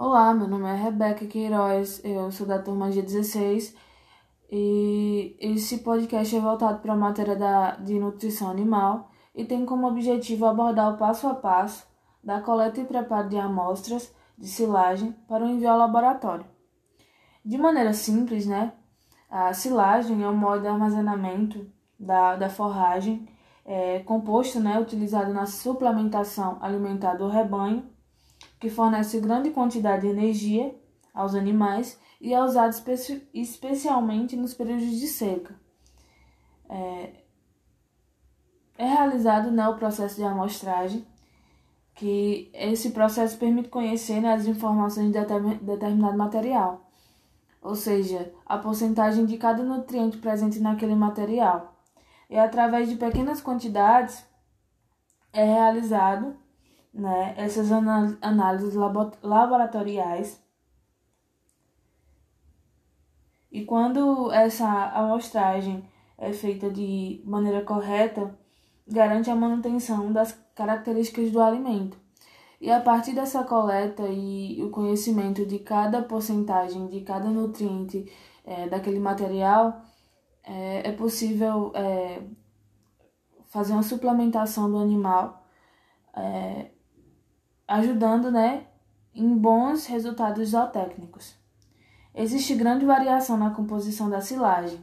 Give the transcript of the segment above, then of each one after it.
Olá, meu nome é Rebeca Queiroz, eu sou da turma G16 e esse podcast é voltado para a matéria da, de nutrição animal e tem como objetivo abordar o passo a passo da coleta e preparo de amostras de silagem para o envio ao laboratório. De maneira simples, né? A silagem é um modo de armazenamento da, da forragem é, composto né, utilizado na suplementação alimentar do rebanho que fornece grande quantidade de energia aos animais e é usado espe especialmente nos períodos de seca. É, é realizado né, o processo de amostragem, que esse processo permite conhecer né, as informações de determinado material, ou seja, a porcentagem de cada nutriente presente naquele material. E através de pequenas quantidades é realizado né, essas análises laboratoriais. E quando essa amostragem é feita de maneira correta, garante a manutenção das características do alimento. E a partir dessa coleta e o conhecimento de cada porcentagem, de cada nutriente é, daquele material, é, é possível é, fazer uma suplementação do animal é, ajudando né, em bons resultados zootécnicos. Existe grande variação na composição da silagem,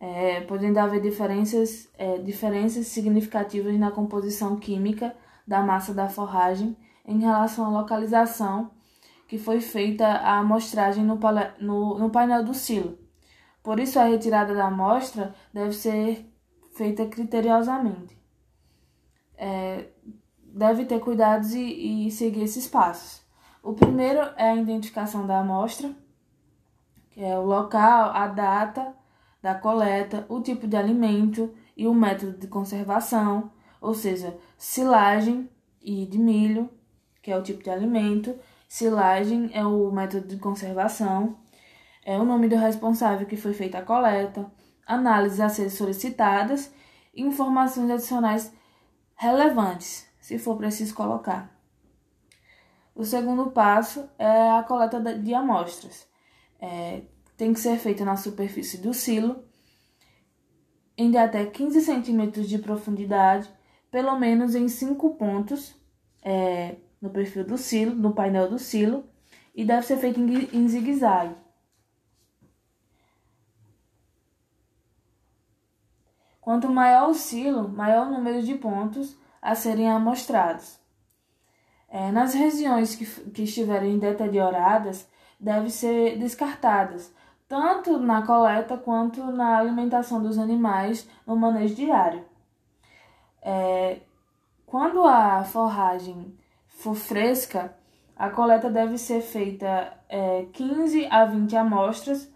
é, podendo haver diferenças, é, diferenças significativas na composição química da massa da forragem em relação à localização que foi feita a amostragem no, no, no painel do silo. Por isso, a retirada da amostra deve ser feita criteriosamente. É, deve ter cuidados e, e seguir esses passos. O primeiro é a identificação da amostra, que é o local, a data da coleta, o tipo de alimento e o método de conservação, ou seja, silagem e de milho, que é o tipo de alimento, silagem é o método de conservação, é o nome do responsável que foi feita a coleta, análises a ser solicitadas e informações adicionais relevantes se for preciso colocar. O segundo passo é a coleta de amostras. É, tem que ser feita na superfície do silo, em até 15 centímetros de profundidade, pelo menos em 5 pontos é, no perfil do silo, no painel do silo, e deve ser feito em, em zigue-zague. Quanto maior o silo, maior o número de pontos a serem amostrados. É, nas regiões que, que estiverem deterioradas, devem ser descartadas, tanto na coleta quanto na alimentação dos animais no manejo diário. É, quando a forragem for fresca, a coleta deve ser feita é, 15 a 20 amostras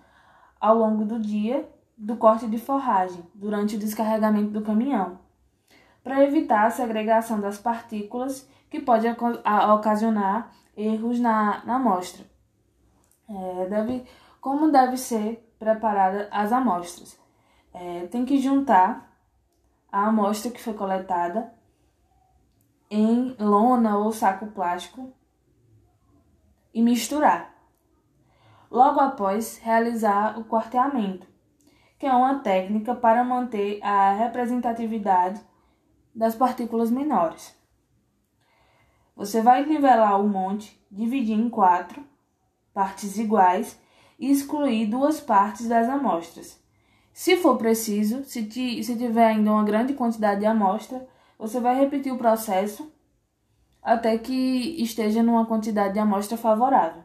ao longo do dia do corte de forragem, durante o descarregamento do caminhão para evitar a segregação das partículas que pode ocasionar erros na, na amostra. É, deve, como deve ser preparada as amostras? É, tem que juntar a amostra que foi coletada em lona ou saco plástico e misturar. Logo após, realizar o quarteamento, que é uma técnica para manter a representatividade das partículas menores. Você vai nivelar o monte, dividir em quatro partes iguais e excluir duas partes das amostras. Se for preciso, se, se tiver ainda uma grande quantidade de amostra, você vai repetir o processo até que esteja numa quantidade de amostra favorável.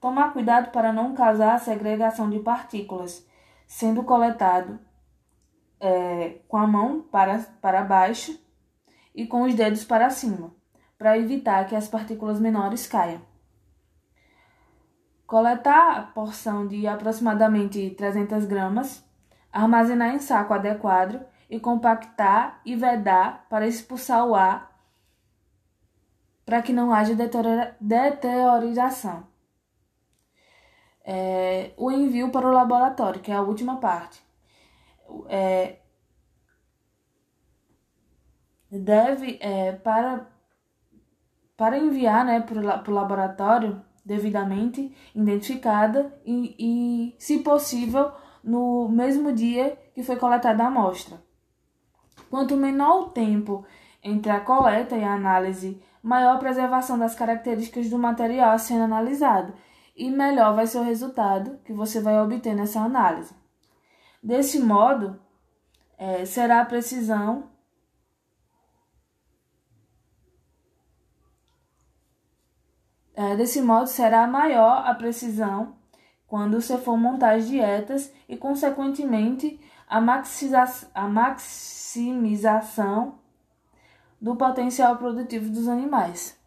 Tomar cuidado para não causar segregação de partículas, sendo coletado é, com a mão para, para baixo e com os dedos para cima, para evitar que as partículas menores caiam. Coletar a porção de aproximadamente 300 gramas, armazenar em saco adequado e compactar e vedar para expulsar o ar para que não haja deteriorização. É, o envio para o laboratório, que é a última parte é, deve, é, para, para enviar né, para o laboratório, devidamente identificada e, e, se possível, no mesmo dia que foi coletada a amostra. Quanto menor o tempo entre a coleta e a análise, maior a preservação das características do material sendo analisado e melhor vai ser o resultado que você vai obter nessa análise. Desse modo, é, será a precisão é, desse modo será maior a precisão quando você for montar as dietas e, consequentemente, a, a maximização do potencial produtivo dos animais.